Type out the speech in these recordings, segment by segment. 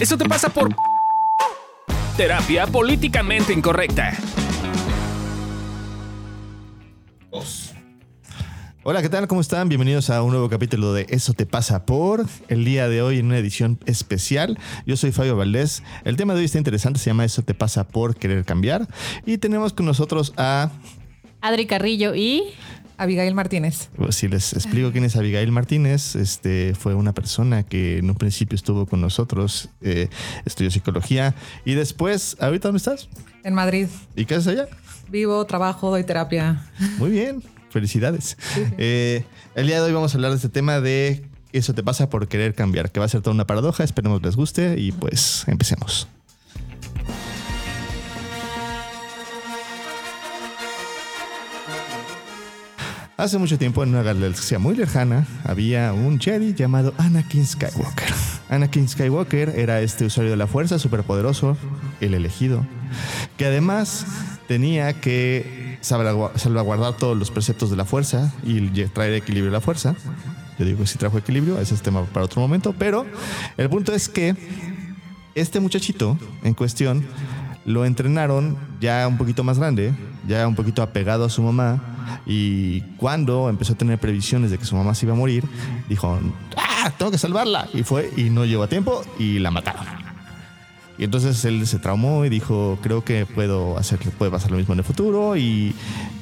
Eso te pasa por terapia políticamente incorrecta. Hola, ¿qué tal? ¿Cómo están? Bienvenidos a un nuevo capítulo de Eso te pasa por el día de hoy en una edición especial. Yo soy Fabio Valdés. El tema de hoy está interesante, se llama Eso te pasa por querer cambiar. Y tenemos con nosotros a... Adri Carrillo y... Abigail Martínez. Pues, si les explico quién es Abigail Martínez, este fue una persona que en un principio estuvo con nosotros, eh, estudió psicología y después, ¿ahorita dónde estás? En Madrid. ¿Y qué haces allá? Vivo, trabajo, doy terapia. Muy bien, felicidades. Eh, el día de hoy vamos a hablar de este tema de eso te pasa por querer cambiar, que va a ser toda una paradoja, esperemos les guste y pues empecemos. Hace mucho tiempo, en una galaxia muy lejana, había un Jedi llamado Anakin Skywalker. Anakin Skywalker era este usuario de la fuerza superpoderoso, el elegido, que además tenía que salvagu- salvaguardar todos los preceptos de la fuerza y traer equilibrio a la fuerza. Yo digo que sí trajo equilibrio, ese es tema para otro momento, pero el punto es que este muchachito en cuestión lo entrenaron ya un poquito más grande, ya un poquito apegado a su mamá. Y cuando empezó a tener previsiones de que su mamá se iba a morir, dijo: ¡Ah! Tengo que salvarla. Y fue y no llegó a tiempo y la mataron. Y entonces él se traumó y dijo, creo que puedo hacer, puede pasar lo mismo en el futuro y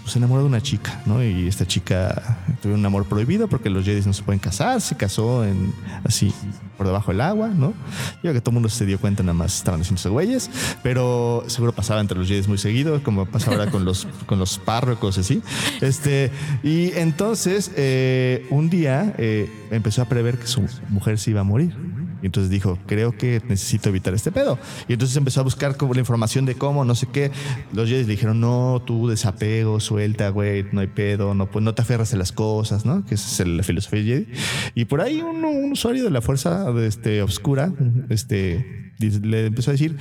pues, se enamoró de una chica, ¿no? Y esta chica tuvo un amor prohibido porque los Jedi no se pueden casar, se casó en así por debajo del agua, ¿no? Yo creo que todo el mundo se dio cuenta, nada más estaban haciéndose güeyes, pero seguro pasaba entre los Jedi muy seguido, como pasa ahora con los, con los párrocos, así. Este, y entonces, eh, un día eh, empezó a prever que su mujer se iba a morir. Y entonces dijo, creo que necesito evitar este pedo. Y entonces empezó a buscar como la información de cómo, no sé qué. Los Jedi le dijeron, no, tú desapego, suelta, güey, no hay pedo, no, pues no te aferras a las cosas, ¿no? Que esa es la filosofía Jedi. Y por ahí un, un usuario de la fuerza de este, oscura, este, le empezó a decir,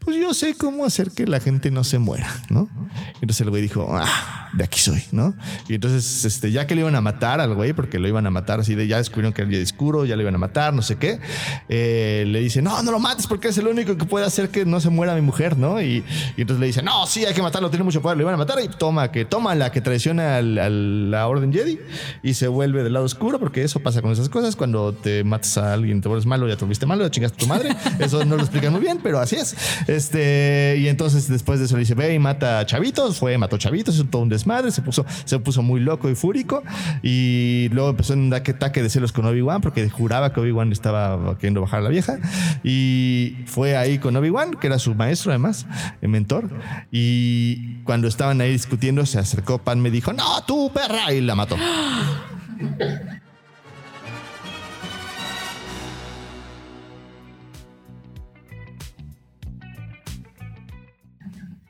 pues yo sé cómo hacer que la gente no se muera, ¿no? Entonces el güey dijo, ah, de aquí soy, ¿no? Y entonces, este, ya que le iban a matar al güey, porque lo iban a matar así de, ya descubrieron que era el oscuro, ya le iban a matar, no sé qué, eh, le dice, no, no lo mates porque es el único que puede hacer que no se muera mi mujer, ¿no? Y, entonces le dice, no, sí, hay que matarlo, tiene mucho poder, lo iban a matar y toma, que toma la que traiciona a la orden Jedi y se vuelve del lado oscuro, porque eso pasa con esas cosas, cuando te matas a alguien, te vuelves malo, ya te volviste malo, ya chingaste a tu madre, eso no lo explican muy bien, pero así es. Este, y entonces después de eso le dice, ve y mata a chavitos, fue, mató chavitos, hizo todo un desmadre, se puso, se puso muy loco y fúrico y luego empezó en un ataque de celos con Obi-Wan porque juraba que Obi-Wan estaba queriendo bajar a la vieja y fue ahí con Obi-Wan, que era su maestro además, el mentor, y cuando estaban ahí discutiendo se acercó Pan me dijo, no, tú perra, y la mató.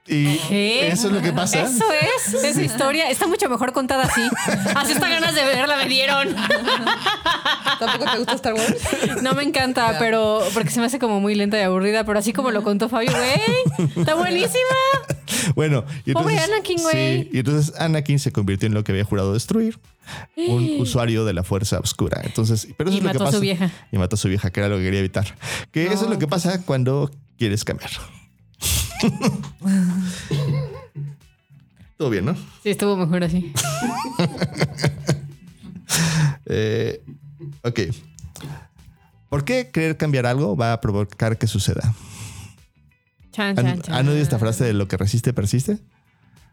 Y ¿Qué? eso es lo que pasa. Eso es, esa historia está mucho mejor contada así. Así hasta ganas de verla me dieron. ¿Tampoco te gusta Star Wars? No me encanta, pero porque se me hace como muy lenta y aburrida, pero así como lo contó Fabio, güey, está buenísima. Bueno, y Pobre entonces, Anakin, güey. Sí, y entonces Anakin se convirtió en lo que había jurado destruir, un usuario de la fuerza oscura. Entonces, pero eso Y es lo que mató a pasa. su vieja. Y mató a su vieja, que era lo que quería evitar. Que eso es lo que pasa cuando quieres cambiar. Todo bien, ¿no? Sí, estuvo mejor así. Eh, ok. ¿Por qué querer cambiar algo va a provocar que suceda? Chan, ¿Han, chan, chan. ¿han oído esta frase de lo que resiste, persiste?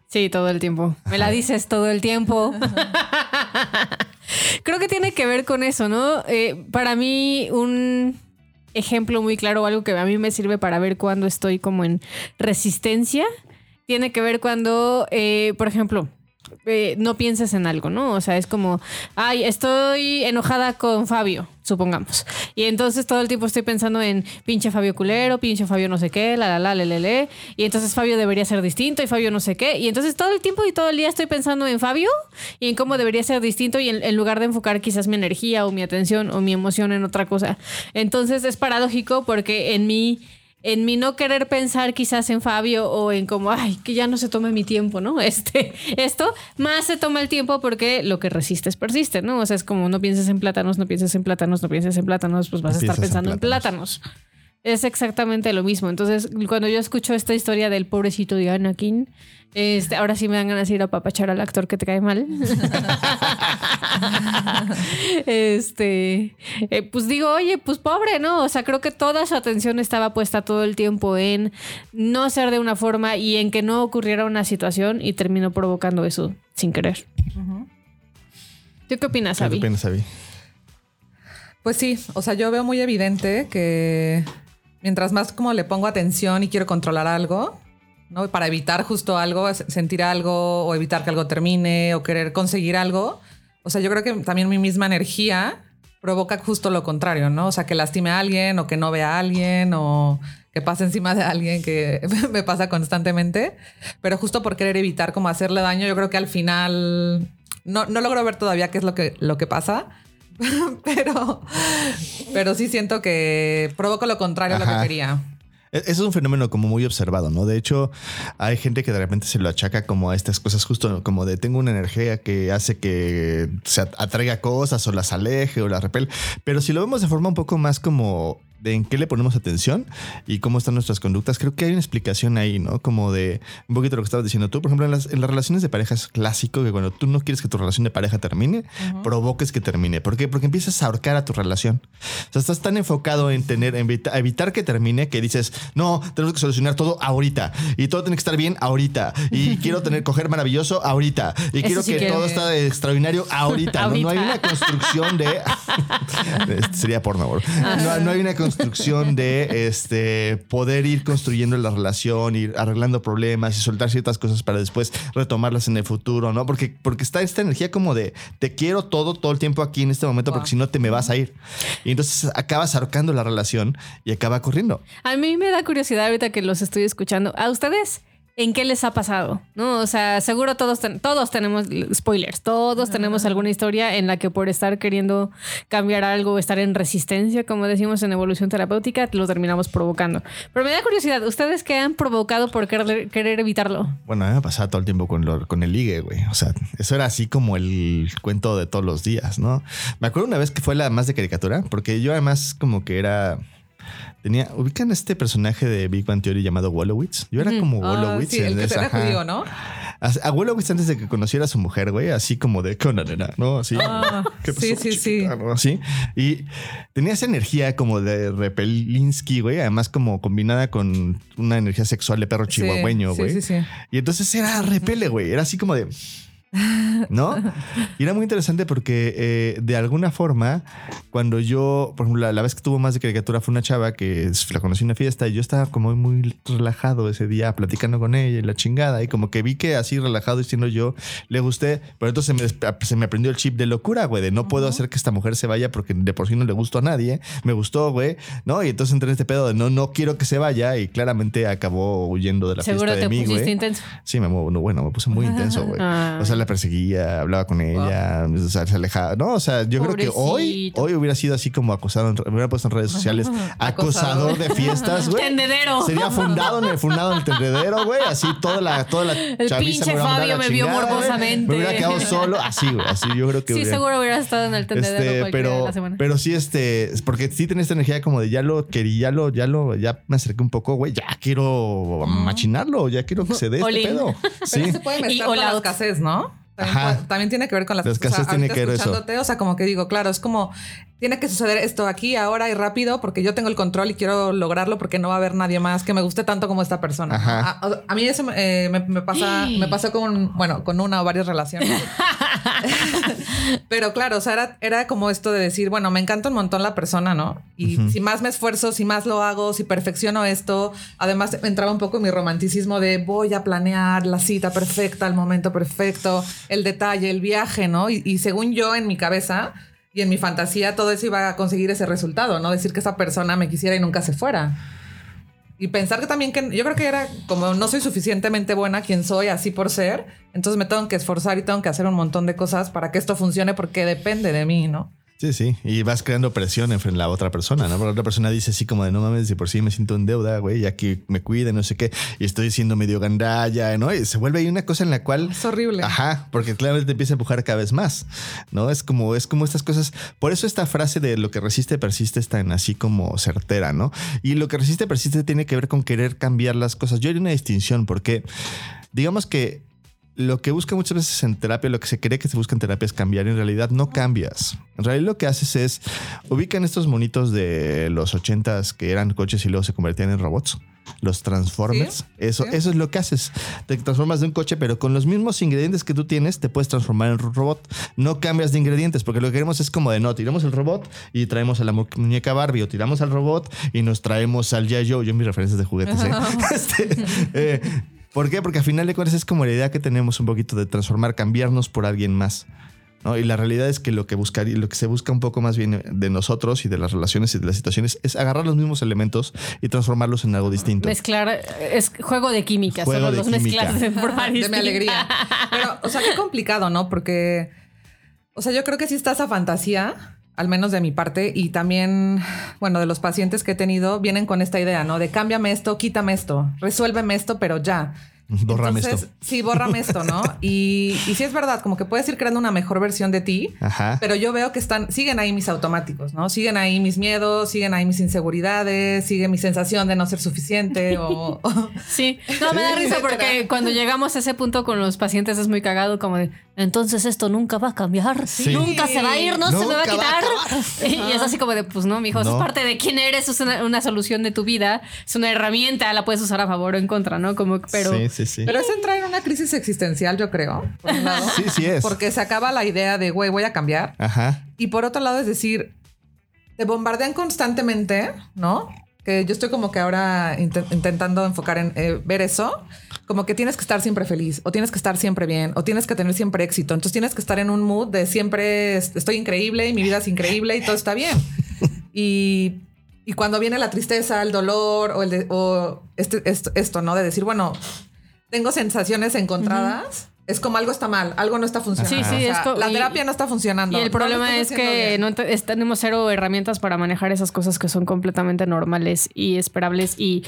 Sí, todo el tiempo. Me la dices todo el tiempo. Creo que tiene que ver con eso, ¿no? Eh, para mí, un ejemplo muy claro algo que a mí me sirve para ver cuando estoy como en resistencia, tiene que ver cuando, eh, por ejemplo, eh, no pienses en algo, ¿no? O sea, es como, ay, estoy enojada con Fabio, supongamos. Y entonces todo el tiempo estoy pensando en pinche Fabio culero, pinche Fabio no sé qué, la la la, le le le. Y entonces Fabio debería ser distinto y Fabio no sé qué. Y entonces todo el tiempo y todo el día estoy pensando en Fabio y en cómo debería ser distinto y en, en lugar de enfocar quizás mi energía o mi atención o mi emoción en otra cosa. Entonces es paradójico porque en mí en mi no querer pensar quizás en Fabio o en como, ay, que ya no se tome mi tiempo, ¿no? Este, esto, más se toma el tiempo porque lo que resistes persiste, ¿no? O sea, es como no pienses en plátanos, no pienses en plátanos, no pienses en plátanos, pues vas a estar en pensando en plátanos. Es exactamente lo mismo. Entonces, cuando yo escucho esta historia del pobrecito de Anakin, este, ahora sí me dan ganas de ir a papachar al actor que te cae mal. este, eh, pues digo, oye, pues pobre, ¿no? O sea, creo que toda su atención estaba puesta todo el tiempo en no ser de una forma y en que no ocurriera una situación y terminó provocando eso sin querer. ¿Tú qué opinas, ¿Qué Abby? opinas, Abby? Pues sí, o sea, yo veo muy evidente que mientras más como le pongo atención y quiero controlar algo, ¿no? Para evitar justo algo, sentir algo o evitar que algo termine o querer conseguir algo. O sea, yo creo que también mi misma energía provoca justo lo contrario, ¿no? O sea, que lastime a alguien o que no vea a alguien o que pase encima de alguien que me pasa constantemente. Pero justo por querer evitar como hacerle daño, yo creo que al final no, no logro ver todavía qué es lo que, lo que pasa. pero, pero sí siento que provoco lo contrario a lo que quería. E- Eso es un fenómeno como muy observado, ¿no? De hecho, hay gente que de repente se lo achaca como a estas cosas, justo como de tengo una energía que hace que se at- atraiga cosas o las aleje o las repele. Pero si lo vemos de forma un poco más como de en qué le ponemos atención y cómo están nuestras conductas, creo que hay una explicación ahí, ¿no? Como de un poquito lo que estabas diciendo tú. Por ejemplo, en las, en las relaciones de pareja es clásico que cuando tú no quieres que tu relación de pareja termine, provoques que termine. ¿Por qué? Porque empiezas a ahorcar a tu relación. O sea, estás tan enfocado en tener, en evita- evitar que termine que dices, no, tenemos que solucionar todo ahorita y todo tiene que estar bien ahorita y quiero tener, coger maravilloso ahorita y quiero sí que todo está extraordinario ahorita. ¿no? No hay una construcción de. Este sería por favor. No, no hay una construcción de este poder ir construyendo la relación, ir arreglando problemas y soltar ciertas cosas para después retomarlas en el futuro, ¿no? Porque, porque está esta energía como de te quiero todo, todo el tiempo aquí en este momento, porque si no te me vas a ir. Y entonces acabas ahorcando la relación y acaba corriendo. A mí me da curiosidad ahorita que los estoy escuchando. ¿A ustedes en qué les ha pasado? ¿No? O sea, seguro todos, ten- todos tenemos spoilers, todos tenemos alguna historia en la que por estar queriendo cambiar algo, estar en resistencia, como decimos en evolución terapéutica, lo terminamos provocando. Pero me da curiosidad, ¿ustedes qué han provocado por querer, querer evitarlo? Bueno, a mí me pasaba todo el tiempo con, lo- con el ligue, güey. O sea, eso era así como el cuento de todos los días, ¿no? Me acuerdo una vez que fue la más de caricatura, porque yo además como que era... Tenía, ubican este personaje de Big Bang Theory llamado Wolowitz. Yo era como Ah, Wolowitz. sí, el en que esa- era judío, ¿no? A, a Wolowitz antes de que conociera a su mujer, güey, así como de ¿qué onda, nena? ¿no? Así. Ah, ¿qué pasó, sí, sí, sí. chiquita? ¿no? Así. Y tenía esa energía como de Repelinsky, güey, además como combinada con una energía sexual de perro Sí, chihuahueño, sí, güey. sí, sí. Y entonces era repele, güey. Era así como de. ¿No? Y era muy interesante porque eh, de alguna forma, cuando yo, por ejemplo, la, la vez que tuvo más de caricatura fue una chava que la conocí en una fiesta y yo estaba como muy relajado ese día platicando con ella y la chingada. Y como que vi que así relajado diciendo yo le gusté, pero entonces se me, se me aprendió el chip de locura, güey, de no puedo hacer que esta mujer se vaya porque de por sí no le gustó a nadie. Me gustó, güey, ¿no? Y entonces entré en este pedo de no, no quiero que se vaya y claramente acabó huyendo de la Seguro fiesta de te mí, pusiste güey. intenso. Sí, me muevo, no, bueno, me puse muy intenso, güey. Ay. O sea, la perseguía, hablaba con ella, o sea, se alejaba. No, o sea, yo creo que hoy, hoy hubiera sido así como acosado, en- me hubiera puesto en redes sociales, acosador de fiestas, güey. Tendedero. Sería fundado en el fundado en el tendedero, güey. Así toda la, toda la El pinche me Fabio me vio morbosamente. Me hubiera quedado solo, así, güey. Así yo creo que Sí, hubiera- seguro hubiera estado en el tendedero este, de pero, la semana. pero sí, este, es porque sí tenía esta energía como de ya lo quería, ya lo, ya lo, ya me acerqué un poco, güey, ya quiero machinarlo, ya quiero que se dé este pedo. Sí. Pero se puede Y mezclar con all la escasez, ¿no? También, Ajá. puede- también tiene que ver con las La escasez tiene ahorita que ver eso. escuchándote, O sea, como que digo, claro, es como tiene que suceder esto aquí, ahora y rápido, porque yo tengo el control y quiero lograrlo porque no va a haber nadie más que me guste tanto como esta persona. Ajá. A, a- a mí eso eh, me, me pasa, me pasó con, bueno, con una o varias relaciones. Pero claro, o sea, era, era como esto de decir, bueno, me encanta un montón la persona, ¿no? Y si más me esfuerzo, si más lo hago, si perfecciono esto, además entraba un poco en mi romanticismo de voy a planear la cita perfecta, el momento perfecto, el detalle, el viaje, ¿no? Y, y según yo en mi cabeza y en mi fantasía, todo eso iba a conseguir ese resultado, ¿no? Decir que esa persona me quisiera y nunca se fuera. Y pensar que también que yo creo que era como no soy suficientemente buena quien soy así por ser, entonces me tengo que esforzar y tengo que hacer un montón de cosas para que esto funcione porque depende de mí, ¿no? Sí, sí. Y vas creando presión en la otra persona, ¿no? Porque la otra persona dice así como de no mames, si por sí me siento en deuda, güey, ya que me cuida, no sé qué, y estoy siendo medio gandalla, ¿no? Y se vuelve ahí una cosa en la cual. Es horrible. Ajá, porque claramente te empieza a empujar cada vez más, ¿no? Es como, es como estas cosas. Por eso esta frase de lo que resiste, persiste es tan así como certera, ¿no? Y lo que resiste, persiste tiene que ver con querer cambiar las cosas. Yo haría una distinción porque, digamos que lo que busca muchas veces en terapia, lo que se cree que se busca en terapia es cambiar. En realidad no cambias. En realidad lo que haces es ubican estos monitos de los ochentas que eran coches y luego se convertían en robots. Los Transformers. Sí, eso, sí. eso es lo que haces. Te transformas de un coche, pero con los mismos ingredientes que tú tienes, te puedes transformar en robot. No cambias de ingredientes, porque lo que queremos es como de no, tiramos el robot y traemos a la mu- muñeca Barbie, o tiramos al robot y nos traemos al Yayo. Yo en mis referencias de juguetes, ¿eh? Este, eh, ¿Por qué? Porque al final de cuentas es como la idea que tenemos un poquito de transformar, cambiarnos por alguien más. ¿no? Y la realidad es que lo que buscaría, lo que se busca un poco más bien de nosotros y de las relaciones y de las situaciones es agarrar los mismos elementos y transformarlos en algo distinto. Mezclar es juego de química, Juego solo de los química. mezclas de forma de mi alegría. Pero, o sea, qué complicado, ¿no? Porque, o sea, yo creo que sí está esa fantasía, al menos de mi parte, y también, bueno, de los pacientes que he tenido, vienen con esta idea, ¿no? De cámbiame esto, quítame esto, resuélveme esto, pero ya. Bórrame Entonces, esto. Sí, bórrame esto, ¿no? Y, y sí es verdad, como que puedes ir creando una mejor versión de ti, Ajá. pero yo veo que están, siguen ahí mis automáticos, ¿no? Siguen ahí mis miedos, siguen ahí mis inseguridades, sigue mi sensación de no ser suficiente o... o- Sí, no me da risa porque cuando llegamos a ese punto con los pacientes es muy cagado, como de entonces esto nunca va a cambiar, Sí. nunca se va a ir, no se me va a Nunca va a quitar. y es así como de, pues no, mijo, eso No. es parte de quién eres, es una, una solución de tu vida, es una herramienta, la puedes usar a favor o en contra, ¿no? Como, pero sí, sí, sí. Pero es entrar en una crisis existencial, yo creo. Por un lado. Sí, sí es. Porque se acaba la idea de, güey, voy a cambiar. Ajá. Y por otro lado, es decir, te bombardean constantemente, ¿no? Que yo estoy como que ahora int- intentando enfocar en eh, ver eso, como que tienes que estar siempre feliz, o tienes que estar siempre bien, o tienes que tener siempre éxito. Entonces tienes que estar en un mood de siempre es- estoy increíble y mi vida es increíble y todo está bien. Y, y cuando viene la tristeza, el dolor o, el de- o este, esto, esto, ¿no? De decir, bueno, tengo sensaciones encontradas. Es como algo está mal, algo no está funcionando. Sí, sí, O sea, es la y- terapia no está funcionando. Y el problema es que no te- es- tenemos cero herramientas para manejar esas cosas que son completamente normales y esperables y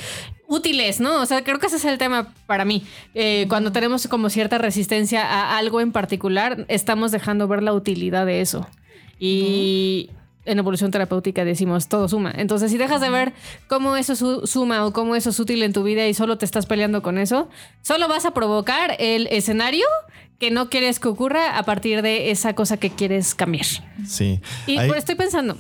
útiles, ¿no? O sea, creo que ese es el tema para mí. Eh, cuando tenemos como cierta resistencia a algo en particular, estamos dejando ver la utilidad de eso. Y en evolución terapéutica decimos todo suma. Entonces, si dejas de ver cómo eso su- suma o cómo eso es útil en tu vida y solo te estás peleando con eso, solo vas a provocar el escenario que no quieres que ocurra a partir de esa cosa que quieres cambiar. Sí. Y Ahí- pues estoy pensando,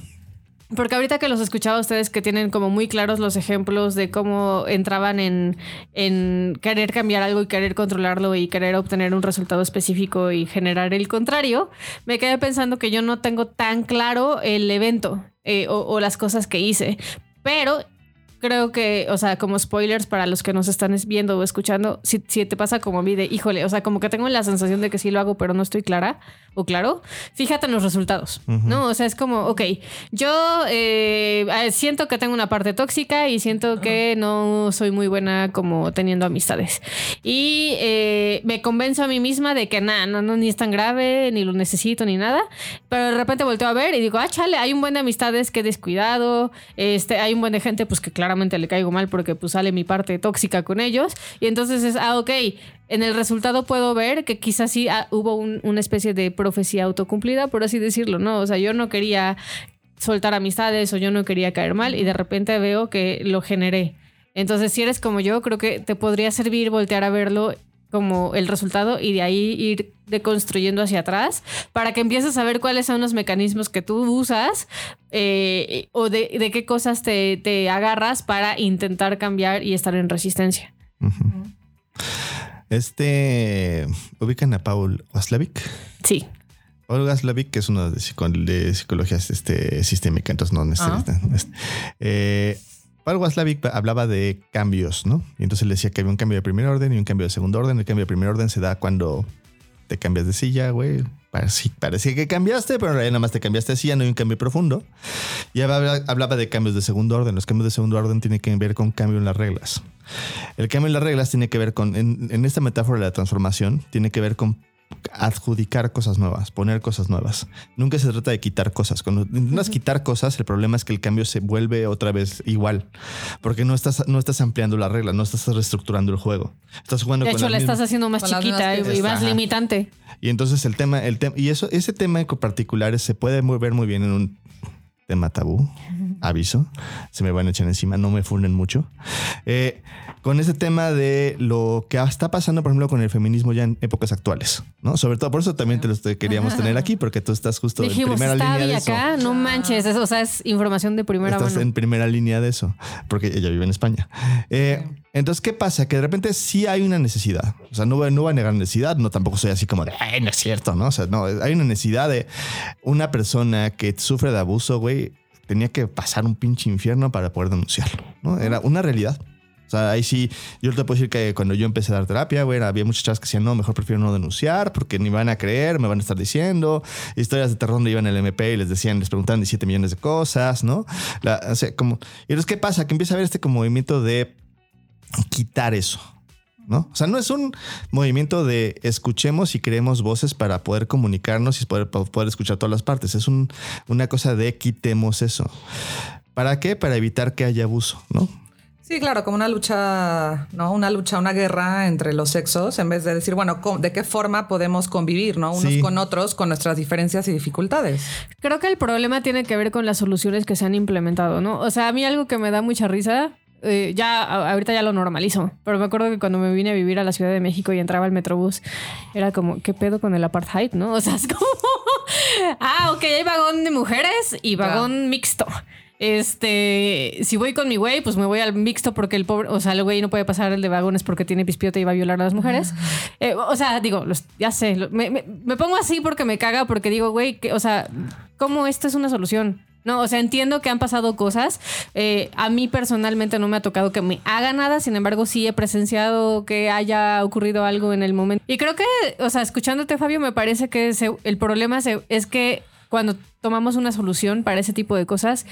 porque ahorita que los escuchaba ustedes que tienen como muy claros los ejemplos de cómo entraban en, en querer cambiar algo y querer controlarlo y querer obtener un resultado específico y generar el contrario, me quedé pensando que yo no tengo tan claro el evento eh, o las cosas que hice, pero creo que, o sea, como spoilers para los que nos están es- viendo o escuchando, si, si te pasa como a mí de, híjole, o sea, como que tengo la sensación de que sí lo hago, pero no estoy clara o claro, fíjate en los resultados, ¿no? O sea, es como, ok, yo eh, eh, siento que tengo una parte tóxica y siento que no soy muy buena como teniendo amistades. Y eh, me convenzo a mí misma de que nada, no, no, ni es tan grave, ni lo necesito, ni nada. Pero de repente volteo a ver y digo, ah, chale, hay un buen de amistades que he descuidado. Este, hay un buen de gente, pues que claramente le caigo mal porque pues sale mi parte tóxica con ellos. Y entonces es, ah, ok, en el resultado puedo ver que quizás sí ah, hubo un- una especie de profecía autocumplida, por así decirlo, ¿no? O sea, yo no quería soltar amistades o yo no quería caer mal y de repente veo que lo generé. Entonces, si eres como yo, creo que te podría servir voltear a verlo como el resultado y de ahí ir deconstruyendo hacia atrás para que empieces a ver cuáles son los mecanismos que tú usas eh, o de, de qué cosas te, te agarras para intentar cambiar y estar en resistencia. Este. Ubican a Paul Waslavic. Sí. Paul Waslavic, que es uno de, psico- de psicología este, sistémica, entonces no necesita. este, eh, Paul Waslavic hablaba de cambios, ¿no? Y entonces le decía que había un cambio de primer orden y un cambio de segundo orden. El cambio de primer orden se da cuando te cambias de silla, güey. Parecía, que cambiaste, pero en realidad nada más te cambiaste de silla, no hay un cambio profundo. Y habla- hablaba de cambios de segundo orden. Los cambios de segundo orden tienen que ver con cambio en las reglas. El cambio en las reglas tiene que ver con, en esta metáfora de la transformación, tiene que ver con adjudicar cosas nuevas, poner cosas nuevas. Nunca se trata de quitar cosas. Cuando intentas quitar cosas, el problema es que el cambio se vuelve otra vez igual, porque no estás, no estás ampliando la regla, no estás reestructurando el juego. Estás jugando De con hecho, la estás haciendo más chiquita y, más limitante. Y entonces el tema, el tema, y eso, ese tema en particular se puede ver muy bien en un tema tabú. Aviso, se me van a echar encima, no me funden mucho. Eh, con ese tema de lo que está pasando, por ejemplo, con el feminismo ya en épocas actuales, ¿no? Sobre todo por eso también te lo estoy- queríamos tener aquí, porque tú estás justo Dijimos, en primera está línea de eso. acá, no manches, eso, o sea, es información de primera Estás mano. en primera línea de eso, porque ella vive en España. Eh, Entonces, ¿qué pasa? Que de repente sí hay una necesidad. O sea, no, no voy a negar necesidad, no tampoco soy así como de, ay, no es cierto, ¿no? O sea, no, hay una necesidad de una persona que sufre de abuso, güey, tenía que pasar un pinche infierno para poder denunciarlo, ¿no? Era una realidad. O sea, ahí sí, yo te puedo decir que cuando yo empecé a dar terapia, güey, había muchas chavas que decían, no, mejor prefiero no denunciar porque ni van a creer, me van a estar diciendo. Historias de terror donde iban al MP y les decían, les preguntaban 17 millones de cosas, ¿no? La- o sea, como, y entonces, ¿qué pasa? Que empieza a haber este como movimiento de quitar eso, ¿no? O sea, no es un movimiento de escuchemos y creemos voces para poder comunicarnos y poder, poder escuchar todas las partes. Es un- una cosa de quitemos eso. ¿Para qué? Para evitar que haya abuso, ¿no? Sí, claro, como una lucha, ¿no? Una lucha, una guerra entre los sexos, en vez de decir, bueno, ¿cómo- ¿de qué forma podemos convivir, ¿no? Unos Sí. con otros, con nuestras diferencias y dificultades. Creo que el problema tiene que ver con las soluciones que se han implementado, ¿no? O sea, a mí algo que me da mucha risa, eh, ya ahorita ya lo normalizo, pero me acuerdo que cuando me vine a vivir a la Ciudad de México y entraba al Metrobús, era como, ¿qué pedo con el apartheid, no? O sea, es como, ah, ok, hay vagón de mujeres y vagón mixto. Este, si voy con mi güey, pues me voy al mixto porque el pobre, o sea, el güey no puede pasar el de vagones porque tiene pispiote y va a violar a las mujeres. Eh, o sea, digo, los- ya sé, lo- me, me- me pongo así porque me caga, porque digo, güey, que, o sea, ¿cómo esto es una solución? No, o sea, entiendo que han pasado cosas. Eh, a mí personalmente no me ha tocado que me haga nada, sin embargo, sí he presenciado que haya ocurrido algo en el momento. Y creo que, o sea, escuchándote, Fabio, me parece que el problema se- es que cuando tomamos una solución para ese tipo de cosas,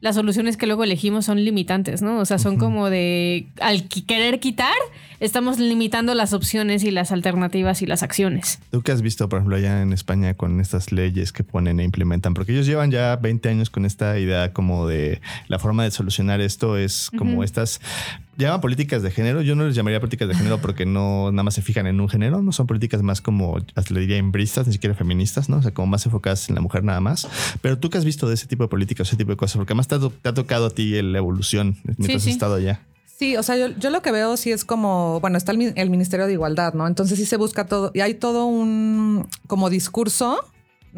las soluciones que luego elegimos son limitantes, ¿no? O sea, son como de, al querer quitar, estamos limitando las opciones y las alternativas y las acciones. ¿Tú qué has visto, por ejemplo, allá en España con estas leyes que ponen e implementan? Porque ellos llevan ya 20 años con esta idea como de la forma de solucionar esto es como estas... Llaman políticas de género. Yo no les llamaría políticas de género porque no nada más se fijan en un género. No son políticas más como, le diría, embristas, ni siquiera feministas, ¿no? O sea, como más enfocadas en la mujer nada más. Pero tú qué has visto de ese tipo de políticas, ese tipo de cosas, porque además te ha, to- te ha tocado a ti la evolución mientras sí. has estado allá. Sí, o sea, yo, yo lo que veo sí es como, bueno, está el, el Ministerio de Igualdad, ¿no? Entonces sí se busca todo, y hay todo un como discurso,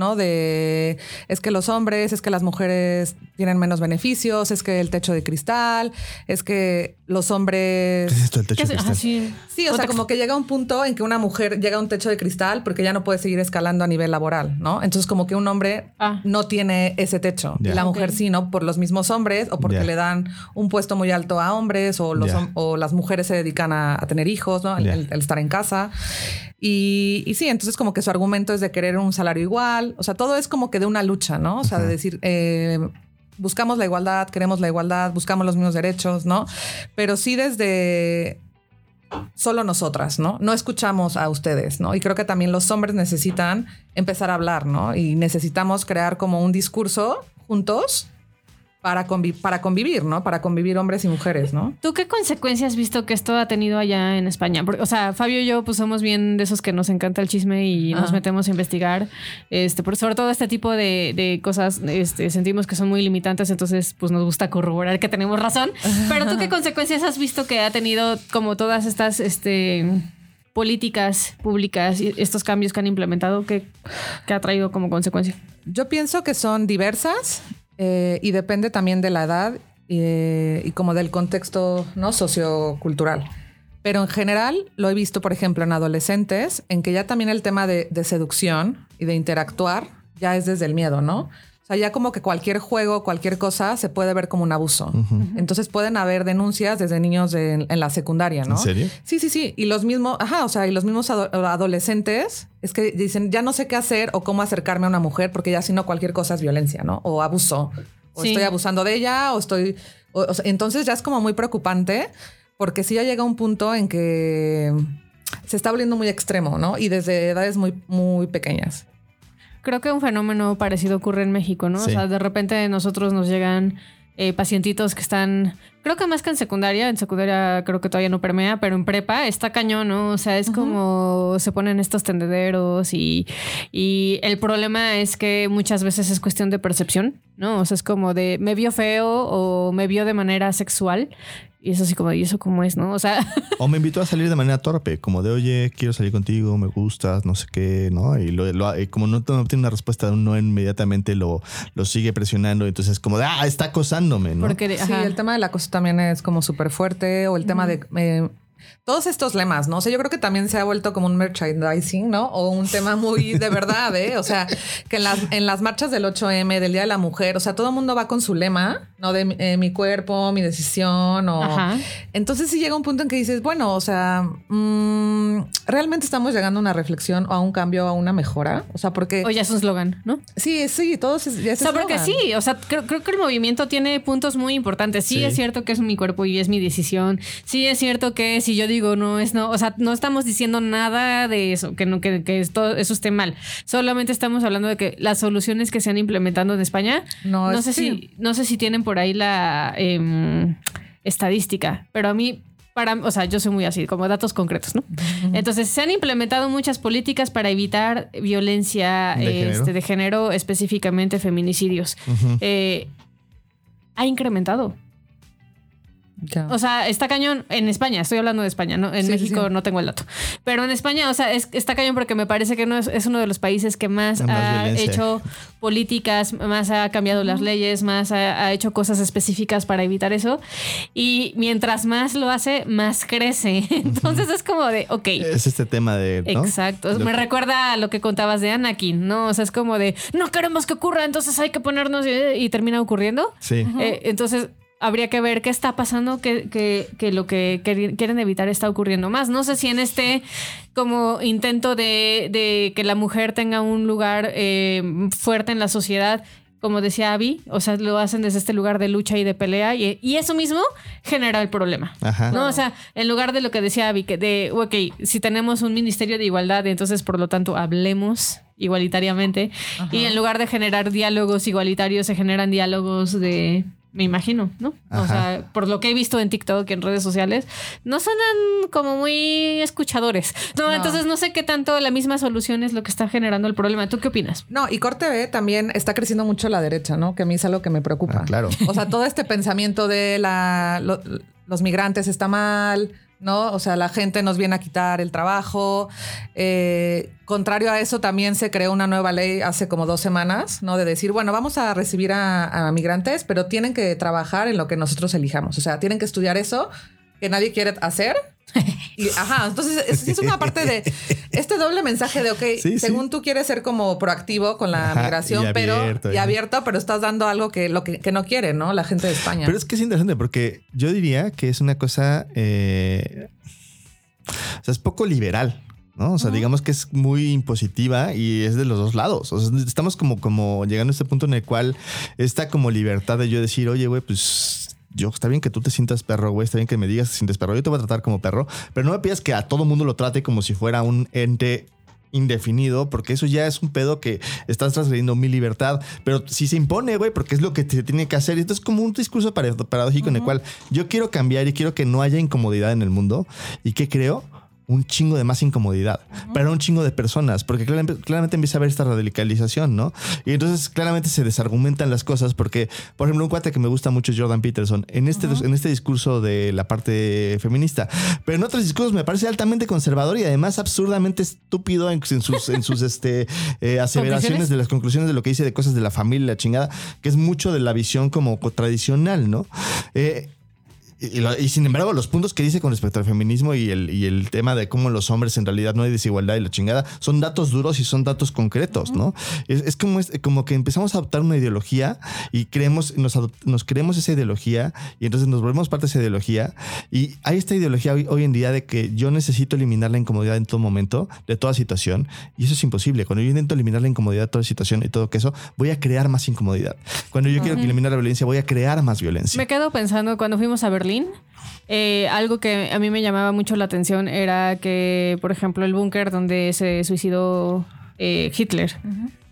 ¿no? De es que los hombres, es que las mujeres tienen menos beneficios, es que el techo de cristal, es que los hombres... ¿Qué es esto del techo ¿Qué de es? cristal? Ah, sí. Sí, o sea, como que llega un punto en que una mujer llega a un techo de cristal porque ya no puede seguir escalando a nivel laboral, ¿no? Entonces, como que un hombre Ah. no tiene ese techo y la mujer sí, ¿no? Por los mismos hombres o porque le dan un puesto muy alto a hombres o, los, hom- o las mujeres se dedican a, a tener hijos, ¿no? El, el- el estar en casa. Y, y sí, entonces como que su argumento es de querer un salario igual. O sea, todo es como que de una lucha, ¿no? O sea, de decir... eh, Buscamos la igualdad, queremos la igualdad, buscamos los mismos derechos, ¿no? Pero sí desde solo nosotras, ¿no? No escuchamos a ustedes, ¿no? Y creo que también los hombres necesitan empezar a hablar, ¿no? Y necesitamos crear como un discurso juntos para, para convivir, ¿no? Para convivir hombres y mujeres, ¿no? ¿Tú qué consecuencias has visto que esto ha tenido allá en España? Porque, o sea, Fabio y yo pues somos bien de esos que nos encanta el chisme y nos metemos a investigar. Este, por sobre todo este tipo de, de cosas, este, sentimos que son muy limitantes, entonces pues nos gusta corroborar que tenemos razón. Pero tú qué consecuencias has visto que ha tenido como todas estas, este políticas públicas y estos cambios que han implementado que, que ha traído como consecuencia. Yo pienso que son diversas eh, y depende también de la edad eh, y como del contexto no sociocultural. Pero en general lo he visto, por ejemplo, en adolescentes, en que ya también el tema de, de seducción y de interactuar ya es desde el miedo, ¿no? O sea, ya como que cualquier juego, cualquier cosa se puede ver como un abuso. Entonces pueden haber denuncias desde niños de- en la secundaria, ¿no? ¿En serio? Sí, sí, sí. Y los mismos, ajá, o sea, y los mismos ado- adolescentes es que dicen, ya no sé qué hacer o cómo acercarme a una mujer porque ya si no cualquier cosa es violencia, ¿no? O abuso. O Sí. estoy abusando de ella o estoy... o- o sea, entonces ya es como muy preocupante porque sí ya llega un punto en que se está volviendo muy extremo, ¿no? Y desde edades muy, muy pequeñas. Creo que un fenómeno parecido ocurre en México, ¿no? Sí. O sea, de repente nosotros nos llegan eh, pacientitos que están, creo que más que en secundaria, en secundaria creo que todavía no permea, pero en prepa está cañón, ¿no? O sea, es como se ponen estos tendederos y, y el problema es que muchas veces es cuestión de percepción, ¿no? O sea, es como de me vio feo o me vio de manera sexual. Y es así como, ¿y eso cómo es, no? O sea, O me invitó a salir de manera torpe, como de, oye, quiero salir contigo, me gustas, no sé qué, ¿no? Y, lo, lo- y como no, no obtiene una respuesta de un no inmediatamente, lo, lo sigue presionando. Entonces, como de, ah, está acosándome, ¿no? porque, Sí, ajá. el tema del acoso también es como súper fuerte o el tema de... eh, todos estos lemas, ¿no? O sea, yo creo que también se ha vuelto como un merchandising, ¿no? O un tema muy de verdad, ¿eh? O sea, que en las, en las marchas del 8M, del Día de la Mujer, o sea, todo el mundo va con su lema, ¿no? De eh, mi cuerpo, mi decisión, o... Ajá. Entonces sí llega un punto en que dices, bueno, o sea, mm, ¿realmente estamos llegando a una reflexión o a un cambio, a una mejora? O sea, porque... O ya es un slogan, ¿no? Sí, sí, todos es, ya O es sea, porque eslogan. sí, o sea, creo, creo que el movimiento tiene puntos muy importantes. Sí, Sí. es cierto que es mi cuerpo y es mi decisión. Sí, es cierto que si yo digo no es no, o sea, no estamos diciendo nada de eso, que no, que, que esto, eso esté mal. Solamente estamos hablando de que las soluciones que se han implementado en España, No, no, sé sí. si, no sé si tienen por ahí la em, estadística, pero a mí para, o sea, yo soy muy así, como datos concretos, ¿no? Entonces, se han implementado muchas políticas para evitar violencia ¿De este, género? de género, específicamente feminicidios. Eh, ha incrementado. Ya. O sea, está cañón en España, estoy hablando de España, ¿no? En Sí, sí, México sí. no tengo el dato. Pero en España, o sea, es- está cañón porque me parece que no es, es uno de los países que más, Más ha violencia. hecho políticas, más ha cambiado las leyes, más ha, ha hecho cosas específicas para evitar eso. Y mientras más lo hace, más crece. Entonces es como de, ok. Es este tema de. ¿no? Exacto. Lo Me que- recuerda a lo que contabas de Anakin, ¿no? O sea, es como de no queremos que ocurra, entonces hay que ponernos y, y termina ocurriendo. Sí. Eh, entonces habría que ver qué está pasando, que, que, que lo que quieren evitar está ocurriendo más. No sé si en este como intento de, de que la mujer tenga un lugar eh, fuerte en la sociedad. Como decía Abby, o sea, lo hacen desde este lugar de lucha y de pelea, y, y eso mismo genera el problema. Ajá. No, o sea, en lugar de lo que decía Abby, que de, ok, si tenemos un ministerio de igualdad, entonces por lo tanto hablemos igualitariamente. Y en lugar de generar diálogos igualitarios, se generan diálogos de, me imagino, ¿no? O sea, por lo que he visto en TikTok y en redes sociales, no suenan como muy escuchadores. No, No. entonces no sé qué tanto la misma solución es lo que está generando el problema. ¿Tú qué opinas? No, y Corte B también está creciendo mucho la derecha, ¿no? Que a mí es algo que me preocupa. Ah, claro. O sea, todo este pensamiento de la, lo- los migrantes está mal, ¿no? O sea, la gente nos viene a quitar el trabajo. Eh, contrario a eso, también se creó una nueva ley hace como dos semanas, ¿no? De decir, bueno, vamos a recibir a, a migrantes, pero tienen que trabajar en lo que nosotros elijamos. O sea, tienen que estudiar eso que nadie quiere hacer. Y, ajá, entonces es, es una parte de este doble mensaje de, ok, Sí, sí. según tú quieres ser como proactivo con la Ajá, migración, y pero abierto, y ajá. abierto, pero estás dando algo que, lo que, que no quiere, ¿no? La gente de España. Pero es que es interesante porque yo diría que es una cosa. eh, o sea, es poco liberal. ¿no? O sea, digamos que es muy impositiva y es de los dos lados. O sea, estamos como, como llegando a este punto en el cual está como libertad de yo decir, oye, güey, pues yo está bien que tú te sientas perro, güey, está bien que me digas que te sientes perro, yo te voy a tratar como perro, pero no me pidas que a todo mundo lo trate como si fuera un ente indefinido, porque eso ya es un pedo que estás transgrediendo mi libertad, pero si se impone, güey, porque es lo que te tiene que hacer. Y esto es como un discurso para- paradójico en el cual yo quiero cambiar y quiero que no haya incomodidad en el mundo. ¿Y qué creo? Un chingo de más incomodidad para un chingo de personas, porque claramente, claramente empieza a haber esta radicalización, ¿no? Y entonces claramente se desargumentan las cosas, porque, por ejemplo, un cuate que me gusta mucho es Jordan Peterson en este, en este discurso de la parte feminista, pero en otros discursos me parece altamente conservador y además absurdamente estúpido en, en sus, en sus este, eh, aseveraciones de las conclusiones de lo que dice de cosas de la familia, la chingada, que es mucho de la visión como co- tradicional, ¿no? Eh, y, y lo- y sin embargo, los puntos que dice con respecto al feminismo y el, y el tema de cómo los hombres en realidad no hay desigualdad y la chingada, son datos duros y son datos concretos, ¿no? Es, es como, es como que empezamos a adoptar una ideología y creemos, nos, nos creemos esa ideología y entonces nos volvemos parte de esa ideología. Y hay esta ideología hoy, hoy en día de que yo necesito eliminar la incomodidad en todo momento, de toda situación, y eso es imposible. Cuando yo intento eliminar la incomodidad de toda situación y todo que eso, voy a crear más incomodidad. Cuando yo quiero eliminar la violencia, voy a crear más violencia. Me quedo pensando cuando fuimos a Berlín. Eh, algo que a mí me llamaba mucho la atención era que, por ejemplo, el búnker donde se suicidó eh, Hitler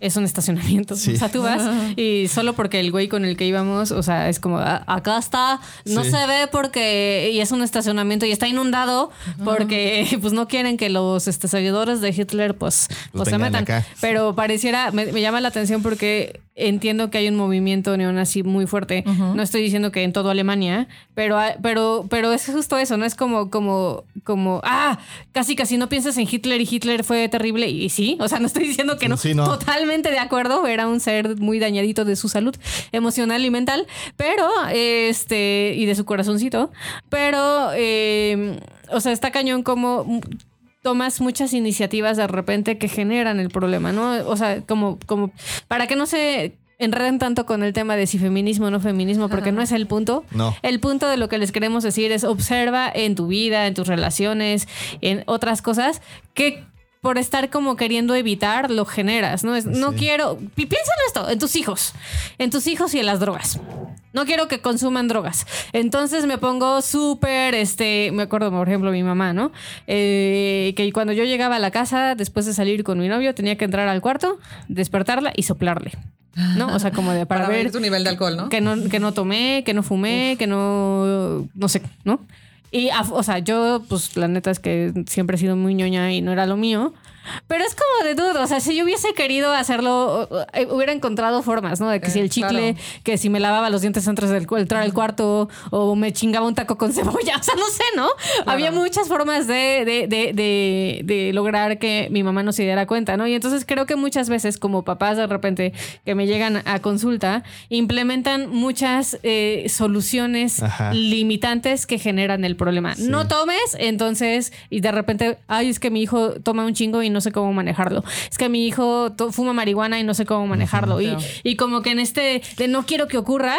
es un estacionamiento. Sí. O sea, tú vas y solo porque el güey con el que íbamos, o sea, es como, "Ah, acá está, no Sí. se ve porque, y es un estacionamiento y está inundado porque pues no quieren que los este, seguidores de Hitler pues, pues, se metan. acá. Pero pareciera, me, me llama la atención porque entiendo que hay un movimiento neonazi muy fuerte. No estoy diciendo que en toda Alemania, pero, hay- pero, pero es justo eso, ¿no? Es como, como, como, ah, casi casi no piensas en Hitler y Hitler fue terrible. Y sí, o sea, no estoy diciendo que no. Sí, no. Totalmente de acuerdo, era un ser muy dañadito de su salud emocional y mental, pero, este, y de su corazoncito, pero, eh, o sea, está cañón como tomas muchas iniciativas de repente que generan el problema, ¿no? O sea, como, como, para que no se enreden tanto con el tema de si feminismo o no feminismo, porque no es el punto. No. El punto de lo que les queremos decir es observa en tu vida, en tus relaciones, en otras cosas, que por estar como queriendo evitar lo generas, ¿no? Es, no quiero, pi- piensa en esto, en tus hijos, en tus hijos y en las drogas. No quiero que consuman drogas. Entonces me pongo súper, este, me acuerdo, por ejemplo, mi mamá, ¿no? Eh, que cuando yo llegaba a la casa, después de salir con mi novio, tenía que entrar al cuarto, despertarla y soplarle. ¿No? O sea, como de para, Para, ver ver tu nivel de alcohol, ¿no? que no, que no tomé, que no fumé, que no, no sé, ¿no? Y, o sea, yo, pues la neta es que siempre he sido muy ñoña y no era lo mío. Pero es como de duda, o sea, si yo hubiese querido hacerlo, eh, hubiera encontrado formas, ¿no? De que Eh, si el chicle, claro. que si me lavaba los dientes antes de entrar al cuarto, o me chingaba un taco con cebolla, o sea, no sé, ¿no? Había muchas formas de, de, de, de, de lograr que mi mamá no se diera cuenta, ¿no? Y entonces creo que muchas veces, como papás de repente que me llegan a consulta, implementan muchas eh, soluciones Ajá. limitantes que generan el problema. No tomes, entonces, y de repente, ay, es que mi hijo toma un chingo y no sé cómo manejarlo. Es que mi hijo fuma marihuana y no sé cómo manejarlo. y, y como que en este de no quiero que ocurra,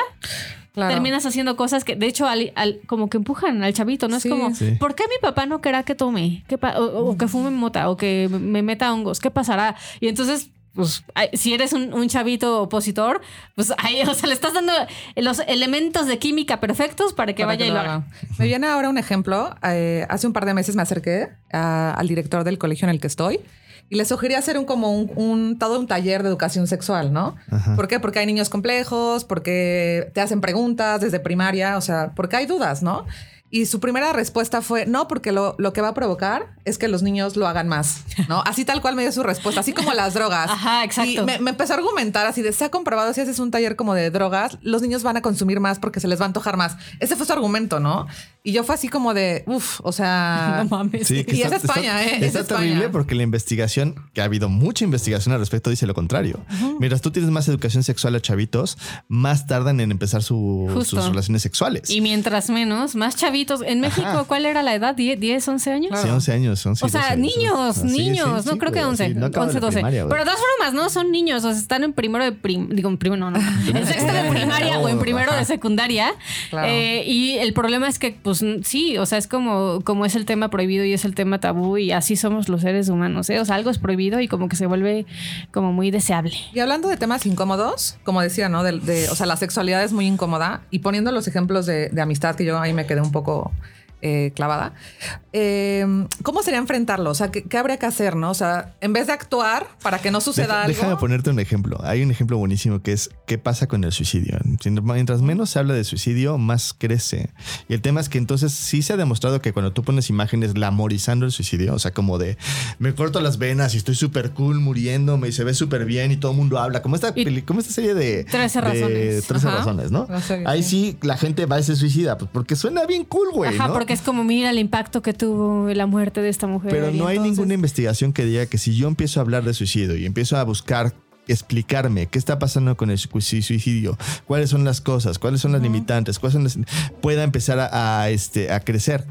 Claro. terminas haciendo cosas que, de hecho, al- al- como que empujan al chavito, ¿no? Sí. es como, Sí. ¿por qué mi papá no querrá que tome? ¿Qué pa- o, o que fume mota o que me meta hongos? ¿Qué pasará? Y entonces... Pues si eres un, un chavito opositor, pues ahí, o sea, le estás dando los elementos de química perfectos para que para vaya que y lo haga. haga. Me viene ahora un ejemplo. Eh, hace un par de meses me acerqué a- al director del colegio en el que estoy y le sugerí hacer un como un, un- todo un taller de educación sexual, ¿no? Ajá. ¿Por qué? Porque hay niños complejos, porque te hacen preguntas desde primaria, o sea, porque hay dudas, ¿no? Y su primera respuesta fue, no, porque lo, lo que va a provocar es que los niños lo hagan más, ¿no? Así tal cual me dio su respuesta, así como las drogas. Ajá, exacto. Y me, me empezó a argumentar así de, se ha comprobado si haces un taller como de drogas, los niños van a consumir más porque se les va a antojar más. Ese fue su argumento, ¿no? Y yo fue así como de, uff, o sea... No mames. Sí, Y está, es España, está- ¿eh? Es Está España. terrible porque la investigación, que ha habido mucha investigación al respecto, dice lo contrario. Mientras tú tienes más educación sexual a chavitos, más tardan en empezar su- sus relaciones sexuales. Y mientras menos, más chavitos. En México, Ajá. ¿cuál era la edad? ¿10, 10 11 años? Sí, 11 años, 11 O sea, 12 años. niños, Ah, niños, sí, no sí, creo que güey, 11, sí, no acaban 11, la 12. primaria, güey. Pero de todas formas, no son niños, o sea, están en primero de prim, digo, en primero, no, no, en sexto de primaria o en primero de secundaria. Claro. Eh, y el problema es que, pues sí, o sea, es como, como es el tema prohibido y es el tema tabú y así somos los seres humanos, ¿eh? O sea, algo es prohibido y como que se vuelve como muy deseable. Y hablando de temas incómodos, como decía, ¿no? De, o sea, la sexualidad es muy incómoda y poniendo los ejemplos de, de amistad que yo ahí me quedé un poco eh, clavada. eh, ¿Cómo sería enfrentarlo? O sea, ¿qué, qué habría que hacer, no? O sea, en vez de actuar para que no suceda Deja- algo. Déjame ponerte un ejemplo. Hay un ejemplo buenísimo que es qué pasa con el suicidio. Mientras menos se habla de suicidio, más crece. Y el tema es que entonces sí se ha demostrado que cuando tú pones imágenes glamorizando el suicidio, o sea, como de me corto las venas y estoy súper cool muriéndome y se ve súper bien y todo el mundo habla, como esta, peli- como esta serie de 13 de razones. 13 Ajá. razones, ¿no? Serie, Ahí sí. la gente va y se suicida, pues porque suena bien cool, güey. Ajá, ¿no? porque es como, mira el impacto que tuvo la muerte de esta mujer. Pero no hay entonces- ninguna investigación que diga que si yo empiezo a hablar de suicidio y empiezo a buscar explicarme qué está pasando con el su- suicidio, cuáles son las cosas, cuáles son las limitantes, cuáles son las, pueda empezar a, a, este, a crecer.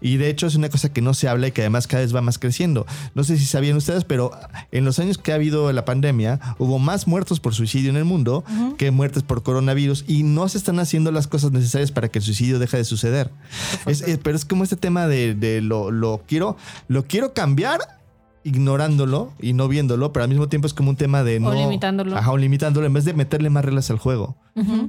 Y de hecho es una cosa que no se habla y que además cada vez va más creciendo. No sé si sabían ustedes, pero en los años que ha habido la pandemia hubo más muertos por suicidio en el mundo que muertes por coronavirus y no se están haciendo las cosas necesarias para que el suicidio deje de suceder. Es- es- pero es como este tema de, de lo, lo quiero, lo quiero cambiar ignorándolo y no viéndolo, pero al mismo tiempo es como un tema de no... limitándolo. Ajá, o limitándolo en vez de meterle más reglas al juego.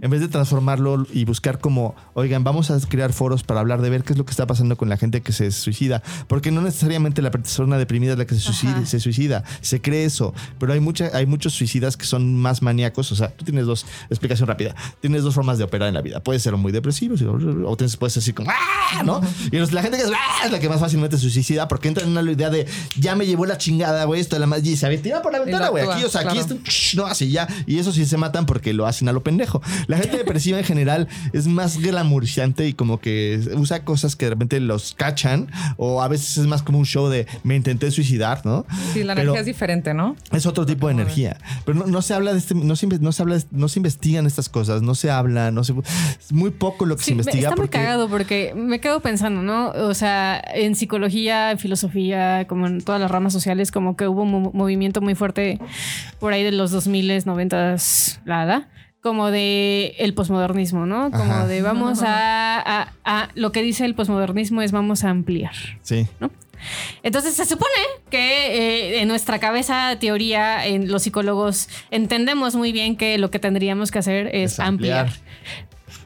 En vez de transformarlo y buscar como, oigan, vamos a crear foros para hablar de ver qué es lo que está pasando con la gente que se suicida. Porque no necesariamente la persona deprimida es la que se suicida, se suicida. Se cree eso. Pero hay, mucha, hay muchos suicidas que son más maníacos. O sea, tú tienes dos, explicación rápida, tienes dos formas de operar en la vida. Puedes ser muy depresivo o tienes, puedes decir como, ¡ah! ¿no? Y la gente que es, ¡ah! es la que más fácilmente se suicida porque entra en una idea de, ya me llevó la chingada, güey, esto de la más, y se avienta por la ventana, güey. Aquí, o sea, aquí está, no, así ya. Y eso sí se matan porque lo hacen a lo pendejo. La gente depresiva en general es más glamorizante y como que usa cosas que de repente los cachan o a veces es más como un show de me intenté suicidar, ¿no? Sí, la Pero- energía es diferente, ¿no? es otro tipo de energía. Pero no, no se habla de este, no se, no se habla, de- no se investigan estas cosas, no se habla, no se, es muy poco lo que se Sí, investiga está muy cagado porque me quedo pensando, ¿no? O sea, en psicología, en filosofía, como en todas las ramas sociales, como que hubo un mo- movimiento muy fuerte por ahí de los 2000, 90, la edad, como de el posmodernismo, ¿no? Como Ajá. de vamos a, a- a- lo que dice el posmodernismo es vamos a ampliar. sí, Entonces se supone que eh, en nuestra cabeza, teoría, en los psicólogos entendemos muy bien que lo que tendríamos que hacer es, Es ampliar. ampliar.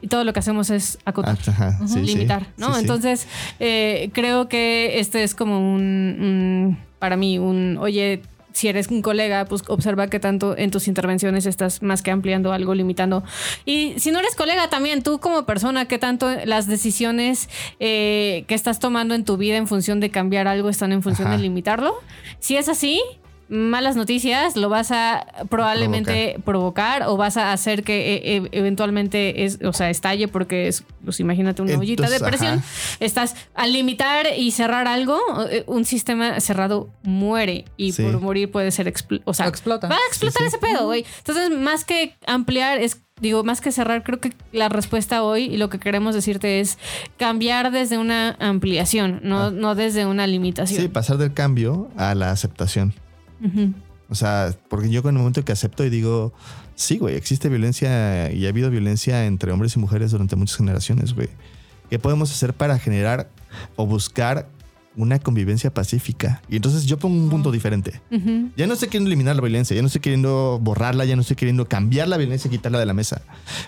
Y todo lo que hacemos es acotar. Ah, sí. limitar, ¿no? Sí. Entonces, eh, creo que este es como un, un- para mí, un, oye, si eres un colega, pues observa que tanto en tus intervenciones estás más que ampliando algo, limitando. Y si no eres colega también, tú como persona, que tanto las decisiones eh, que estás tomando en tu vida en función de cambiar algo están en función Ajá. de limitarlo. Si es así, malas noticias, lo vas a probablemente provocar, o vas a hacer que eh, eh, eventualmente es, o sea, estalle porque es, pues imagínate una ollita de presión. ajá. Estás al limitar y cerrar algo, eh, un sistema cerrado muere y Sí. por morir puede ser expl- o sea, explota. Va a explotar Sí, sí. ese pedo, güey. Entonces, más que ampliar es Digo, más que cerrar, creo que la respuesta hoy y lo que queremos decirte es cambiar desde una ampliación, no, no desde una Ah. Sí, limitación. pasar del cambio a la aceptación. O sea, porque yo con el momento que acepto y digo, sí, güey, existe violencia y ha habido violencia entre hombres y mujeres durante muchas generaciones, güey. ¿Qué podemos hacer para generar o buscar una convivencia pacífica? Y entonces yo pongo un punto diferente. Ya no estoy queriendo eliminar la violencia, ya no estoy queriendo borrarla, ya no estoy queriendo cambiar la violencia y quitarla de la mesa.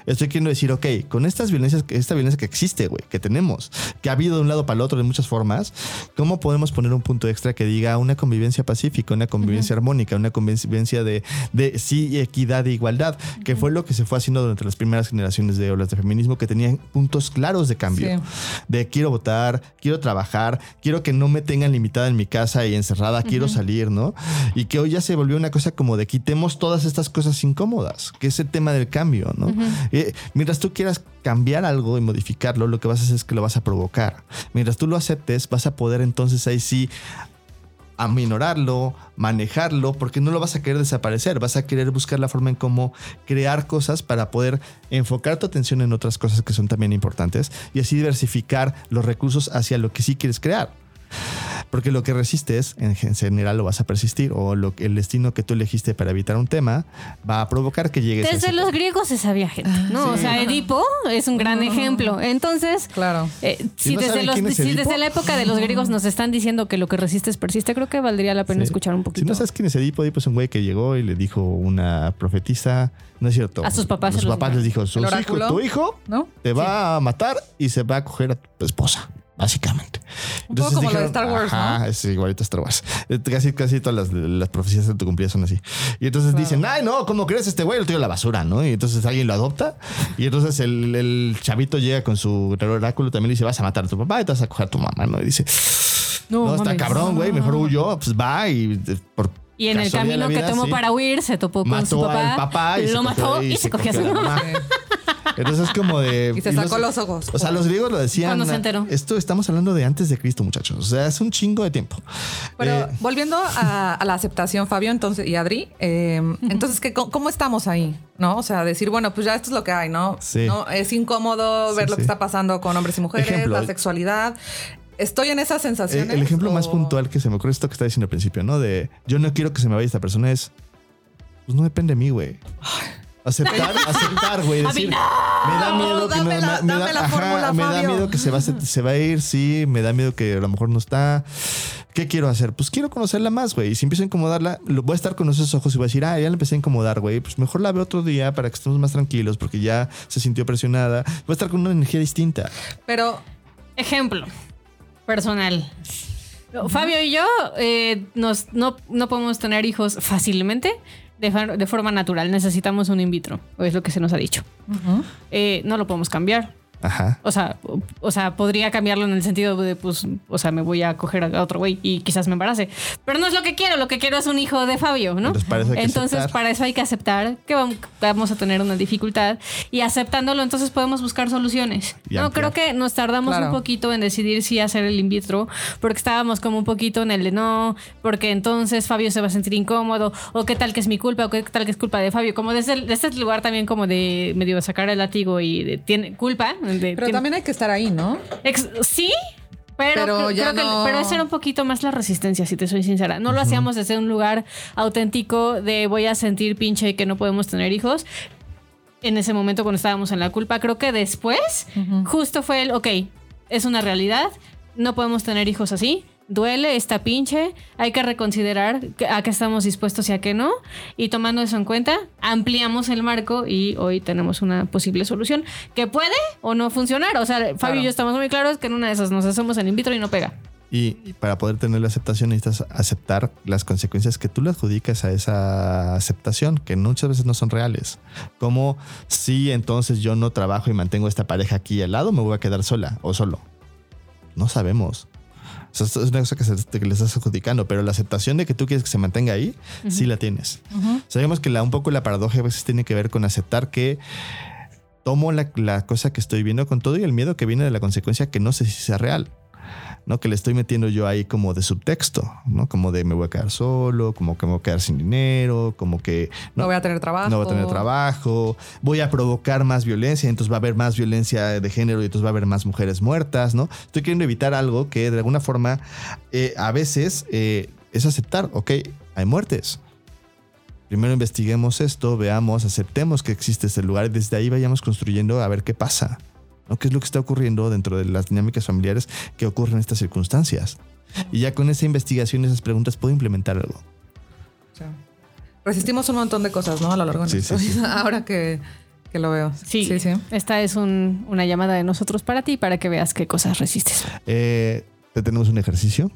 Estoy queriendo decir, ok, con estas violencias, esta violencia que existe, güey, que tenemos, que ha habido de un lado para el otro de muchas formas, ¿cómo podemos poner un punto extra que diga una convivencia pacífica, una convivencia armónica, una convivencia de, de sí, equidad e igualdad, que fue lo que se fue haciendo durante las primeras generaciones de olas de feminismo que tenían puntos claros de cambio? Sí. de quiero votar, quiero trabajar, quiero que no me tengan limitada en mi casa y encerrada, quiero salir, ¿no? Y que hoy ya se volvió una cosa como de quitemos todas estas cosas incómodas, que es el tema del cambio, ¿no? Eh, mientras tú quieras cambiar algo y modificarlo, lo que vas a hacer es que lo vas a provocar. Mientras tú lo aceptes, vas a poder entonces ahí sí aminorarlo, manejarlo, porque no lo vas a querer desaparecer, vas a querer buscar la forma en cómo crear cosas para poder enfocar tu atención en otras cosas que son también importantes y así diversificar los recursos hacia lo que sí quieres crear. Porque lo que resistes, en general, lo vas a persistir. O lo, que- el destino que tú elegiste para evitar un tema va a provocar que llegues a Desde ese los tema. griegos se sabía gente, ¿no? sí. O sea, Edipo es un gran ejemplo. Entonces, Claro. eh, si, no desde, los- si la época de los griegos nos están diciendo que lo que resistes persiste, creo que valdría la pena Sí. escuchar un poquito. Si no sabes quién es Edipo, Edipo es un güey que llegó y le dijo una profetisa. No es cierto. A sus papás se los papás dijo. les dijo: "Sus hijos- oráculo? tu hijo ¿No? te va a matar y se va a coger a tu esposa, básicamente. Un poco como lo de Star Wars, ajá, ¿no? es igualito a Star Wars. Eh, Casi, casi todas las, las profecías de tu cumplida son así. Y entonces dicen, ay, no, ¿cómo crees este güey? Lo tiro a la basura, ¿no? Y entonces alguien lo adopta. Y entonces el, el chavito llega con su oráculo también y dice, vas a matar a tu papá y te vas a coger a tu mamá, ¿no? Y dice, no, está mames. cabrón, güey, mejor huyo. Pues va y eh, por Y en el camino que vida, tomó sí, para huir, se topó con mató su papá. al papá y lo se mató cogió- y, se cogió a su mamá. Entonces es como de. Y se sacó los ojos. O sea, los griegos lo decían. Cuando se enteró. Esto estamos hablando de antes de Cristo, muchachos. O sea, es un chingo de tiempo. Pero Eh, volviendo a, a la aceptación, Fabio, entonces, y Adri, eh, entonces, ¿qué, cómo, estamos ahí? ¿No? O sea, decir, bueno, pues ya esto es lo que hay, ¿no? Sí. ¿No? Es incómodo Sí, ver lo que sí. está pasando con hombres y mujeres, Ejemplo. la sexualidad. Estoy en esas eh, sensaciones. el ejemplo más puntual que se me ocurre es esto que está diciendo al principio, ¿no? De yo no quiero que se me vaya esta persona es. Pues no depende de mí, güey. Aceptar, aceptar, güey. Decir, me da miedo que no, dame la- me, da, la ajá, fórmula, me da miedo que se va, a, se se va a ir, sí, me da miedo que a lo mejor no está. ¿Qué quiero hacer? Pues quiero conocerla más, güey. Y si empiezo a incomodarla, lo, voy a estar con esos ojos y voy a decir, ah, ya la empecé a incomodar, güey. Pues mejor la veo otro día para que estemos más tranquilos porque ya se sintió presionada. Voy a estar con una energía distinta. Pero Ejemplo personal. Fabio y yo eh, nos, no, no podemos tener hijos fácilmente de, de forma natural. Necesitamos un in vitro, o es lo que se nos ha dicho. Eh, no lo podemos cambiar. Ajá. O sea, o, o sea, podría cambiarlo en el sentido de, pues, o sea, me voy a coger a otro güey y quizás me embarace. Pero no es lo que quiero, lo que quiero es un hijo de Fabio, ¿no? Entonces, para eso hay que Entonces, aceptar. para eso hay que aceptar que vam- vamos a tener una dificultad y aceptándolo, entonces podemos buscar soluciones. Y no, ampliar. creo que nos tardamos Claro. un poquito en decidir si hacer el in vitro, porque estábamos como un poquito en el de no, porque entonces Fabio se va a sentir incómodo, o qué tal que es mi culpa, o qué tal que es culpa de Fabio. Como desde, el- desde este lugar también como de medio sacar el látigo y de, tiene culpa. De- Pero tiene- también hay que estar ahí, ¿no? Ex- sí, pero, Pero creo- ya creo que- no- pero ese era un poquito más la resistencia, si te soy sincera. No lo hacíamos desde un lugar auténtico de voy a sentir pinche que no podemos tener hijos. En ese momento cuando estábamos en la culpa, creo que después justo fue el, ok, es una realidad, no podemos tener hijos así. Duele, está pinche, hay que reconsiderar a qué estamos dispuestos y a qué no. Y tomando eso en cuenta, ampliamos el marco y hoy tenemos una posible solución que puede o no funcionar. O sea, Fabio Claro. y yo estamos muy claros que en una de esas nos hacemos el in vitro y no pega. Y y para poder tener la aceptación necesitas aceptar las consecuencias que tú le adjudicas a esa aceptación, que muchas veces no son reales. Como si entonces yo no trabajo y mantengo esta pareja aquí al lado, me voy a quedar sola o solo. No sabemos. O sea, es una cosa que, se- que le estás adjudicando, pero la aceptación de que tú quieres que se mantenga ahí, sí la tienes. Sabemos que la, un poco la paradoja a veces tiene que ver con aceptar que tomo la, la cosa que estoy viendo con todo y el miedo que viene de la consecuencia que no sé si sea real. ¿No? Que le estoy metiendo yo ahí como de subtexto, ¿no? Como de me voy a quedar solo, como que me voy a quedar sin dinero, como que No, voy a tener trabajo. no voy a tener trabajo, voy a provocar más violencia, entonces va a haber más violencia de género y entonces va a haber más mujeres muertas, ¿no? Estoy queriendo evitar algo que de alguna forma eh, a veces eh, es aceptar, ok, hay muertes. Primero investiguemos esto, veamos, aceptemos que existe este lugar y desde ahí vayamos construyendo a ver qué pasa, ¿no? ¿Qué es lo que está ocurriendo dentro de las dinámicas familiares que ocurren en estas circunstancias? Y ya con esa investigación, esas preguntas, puedo implementar algo. Resistimos un montón de cosas, ¿no? A lo largo de Sí, nuestra sí, sí. vida. Ahora que, que lo veo. Sí, sí. sí. esta es un- una llamada de nosotros para ti para que veas qué cosas resistes. Eh, te tenemos un ejercicio.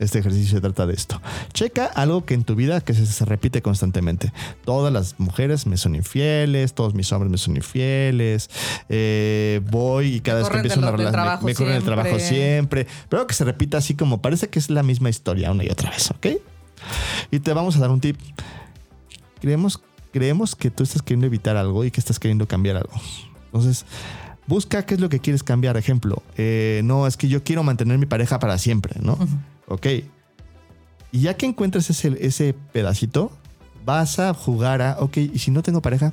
Este ejercicio se trata de esto. Checa algo que en tu vida que se, se repite constantemente. Todas las mujeres me son infieles, todos mis hombres me son infieles. eh, voy y cada vez que empiezo una relación me, me corren el trabajo siempre. siempre. Pero que se repita así como parece que es la misma historia una y otra vez, ¿ok? Y te vamos a dar un tip. Creemos, creemos que tú estás queriendo evitar algo y que estás queriendo cambiar algo. Entonces, busca qué es lo que quieres cambiar. Ejemplo, eh, no, es que yo quiero mantener mi pareja para siempre, ¿no? Ok. Y ya que encuentres ese, ese pedacito, vas a jugar a, ok, ¿y si no tengo pareja?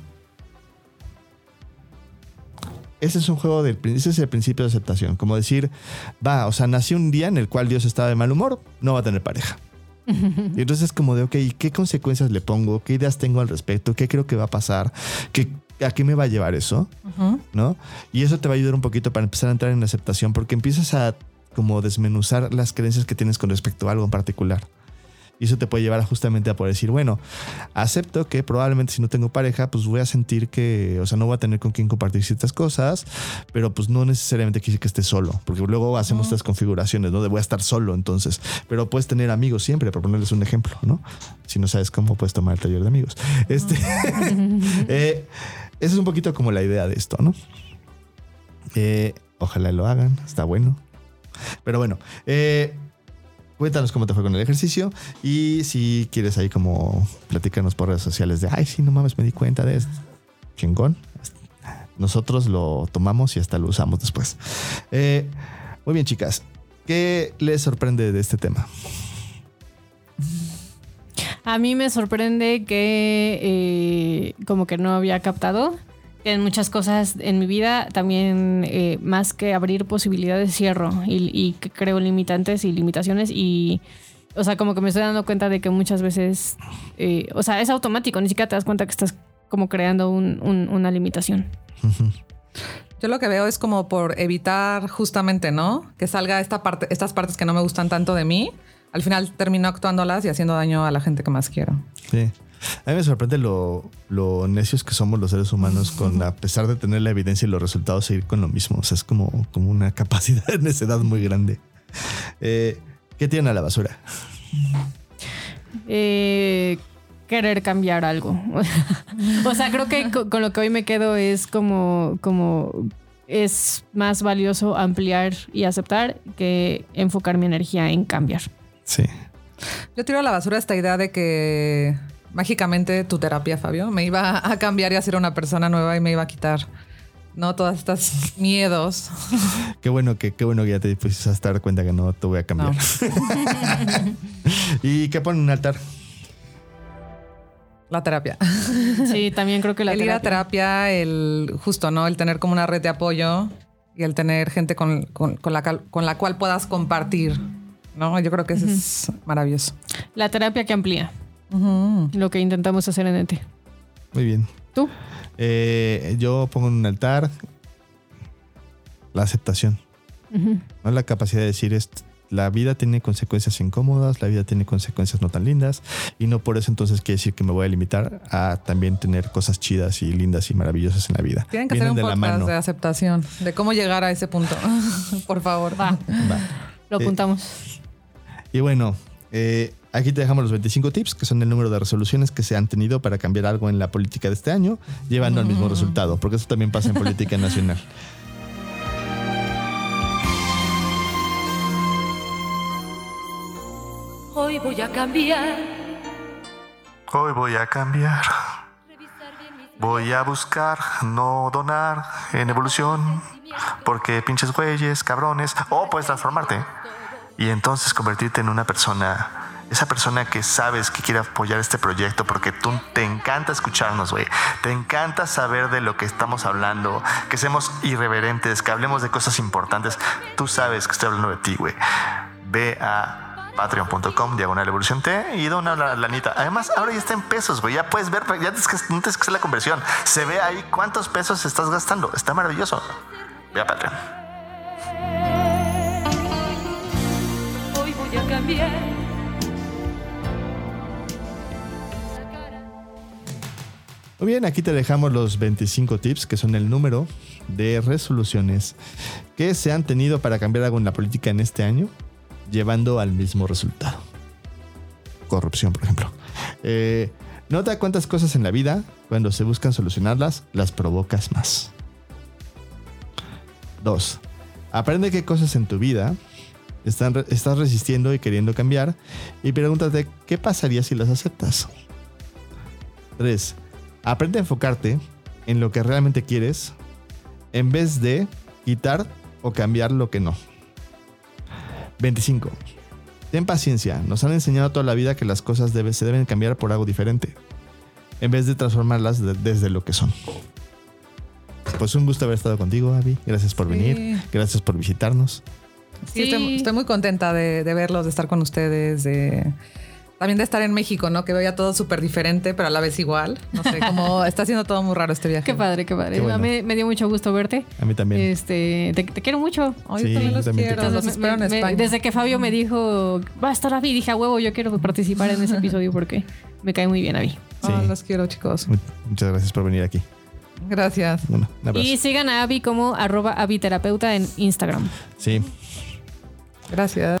Ese es un juego del ese es el principio de aceptación. Como decir, va, o sea, nació un día en el cual Dios estaba de mal humor, no va a tener pareja. Y entonces es como de, ok, ¿qué consecuencias le pongo? ¿Qué ideas tengo al respecto? ¿Qué creo que va a pasar? ¿Qué, ¿A qué me va a llevar eso? ¿no? Y eso te va a ayudar un poquito para empezar a entrar en la aceptación, porque empiezas a como desmenuzar las creencias que tienes con respecto a algo en particular. Y eso te puede llevar a justamente a poder decir, bueno, acepto que probablemente si no tengo pareja, pues voy a sentir que, o sea, no voy a tener con quién compartir ciertas cosas, pero pues no necesariamente quiere que esté solo, porque luego hacemos estas configuraciones, ¿no? De voy a estar solo entonces, pero puedes tener amigos siempre, por ponerles un ejemplo, ¿no? Si no sabes cómo, puedes tomar el taller de amigos. Este, eh, esa es un poquito como la idea de esto, ¿no? Eh, ojalá lo hagan, está bueno. Pero bueno, eh, cuéntanos cómo te fue con el ejercicio y si quieres ahí como platicarnos por redes sociales de, ay, sí, no mames, me di cuenta de esto. Chingón. Nosotros lo tomamos y hasta lo usamos después. Eh, muy bien, chicas. ¿Qué les sorprende de este tema? A mí me sorprende que eh, como que no había captado en muchas cosas en mi vida también eh, más que abrir posibilidades cierro y, y que creo limitantes y limitaciones y o sea como que me estoy dando cuenta de que muchas veces eh, o sea es automático ni siquiera te das cuenta que estás como creando un- un- una limitación. Yo lo que veo es como por evitar justamente, ¿no? Que salga esta parte, estas partes que no me gustan tanto de mí. Al final termino actuándolas y haciendo daño a la gente que más quiero. Sí. A mí me sorprende lo, lo necios que somos los seres humanos con, a pesar de tener la evidencia y los resultados, seguir con lo mismo. O sea, es como, como una capacidad de necedad muy grande. Eh, ¿Qué tienen a la basura? Eh, querer cambiar algo. o sea, creo que co- con, lo que hoy me quedo es como, como es más valioso ampliar y aceptar que enfocar mi energía en cambiar. Sí. Yo tiro a la basura esta idea de que mágicamente tu terapia, Fabio, me iba a cambiar y a ser una persona nueva y me iba a quitar, ¿no? Todas estas miedos. Qué bueno que, qué bueno que ya te pusiste a dar cuenta que no te voy a cambiar. No. ¿Y qué ponen en un altar? La terapia. Sí, también creo que la el ir a terapia. terapia, el justo, ¿no? El tener como una red de apoyo y el tener gente con, con- con la, cal- con la cual puedas compartir, ¿no? Yo creo que eso es maravilloso. La terapia que amplía Lo que intentamos hacer en ET. Muy bien. ¿Tú? Eh, yo pongo en un altar la aceptación. ¿no? La capacidad de decir es la vida tiene consecuencias incómodas, la vida tiene consecuencias no tan lindas y no por eso entonces quiere decir que me voy a limitar a también tener cosas chidas y lindas y maravillosas en la vida. Tienen que hacer Vienen un de la podcast mano. de aceptación, de cómo llegar a ese punto. Por favor. Va, Va. lo Eh, apuntamos. Y bueno, eh, aquí te dejamos los 25 tips, que son el número de resoluciones que se han tenido para cambiar algo en la política de este año, llevando al mismo resultado, porque eso también pasa en política nacional. Hoy voy a cambiar. Hoy voy a cambiar. Voy a buscar no donar en evolución. Porque pinches güeyes, cabrones. O puedes transformarte. Y entonces convertirte en una persona. Esa persona que sabes que quiere apoyar este proyecto porque tú te encanta escucharnos, güey. Te encanta saber de lo que estamos hablando, que seamos irreverentes, que hablemos de cosas importantes. Tú sabes que estoy hablando de ti, güey. Ve a patreon.com diagonal evolución T y dona la lanita. Además, ahora ya está en pesos, güey. Ya puedes ver, ya tienes que, no tienes que hacer la conversión. Se ve ahí cuántos pesos estás gastando. Está maravilloso. Ve a Patreon. Hoy voy a cambiar. Muy bien, aquí te dejamos los 25 tips, que son el número de resoluciones que se han tenido para cambiar algo en la política en este año, llevando al mismo resultado. Corrupción, por ejemplo. Eh, nota cuántas cosas en la vida, cuando se buscan solucionarlas, las provocas más. 2. Aprende qué cosas en tu vida están, estás resistiendo y queriendo cambiar y pregúntate qué pasaría si las aceptas. 3. Aprende a enfocarte en lo que realmente quieres en vez de quitar o cambiar lo que no. 25. Ten paciencia. Nos han enseñado toda la vida que las cosas debe- se deben cambiar por algo diferente, en vez de transformarlas de- desde lo que son. Pues un gusto haber estado contigo, Abby. Gracias por Sí. venir. Gracias por visitarnos. Sí, Sí. Estoy, estoy muy contenta de, de verlos, de estar con ustedes, de también de estar en México, ¿no? Que veo ya todo súper diferente, pero a la vez igual. No sé, como está haciendo todo muy raro este viaje. Qué padre, qué padre. Qué bueno. A mí me dio mucho gusto verte. A mí también. Este, te, te quiero mucho. Ay, Sí, yo también los también te quiero, quiero. los Me- espero en me- España. Desde que Fabio me dijo, va a estar Avi, dije a huevo, yo quiero participar en ese episodio porque me cae muy bien Avi. Sí. Ah, los quiero, chicos. Mu- Muchas gracias por venir aquí. Gracias. Bueno. Y sigan a Avi como arroba aviterapeuta en Instagram. Sí. Gracias.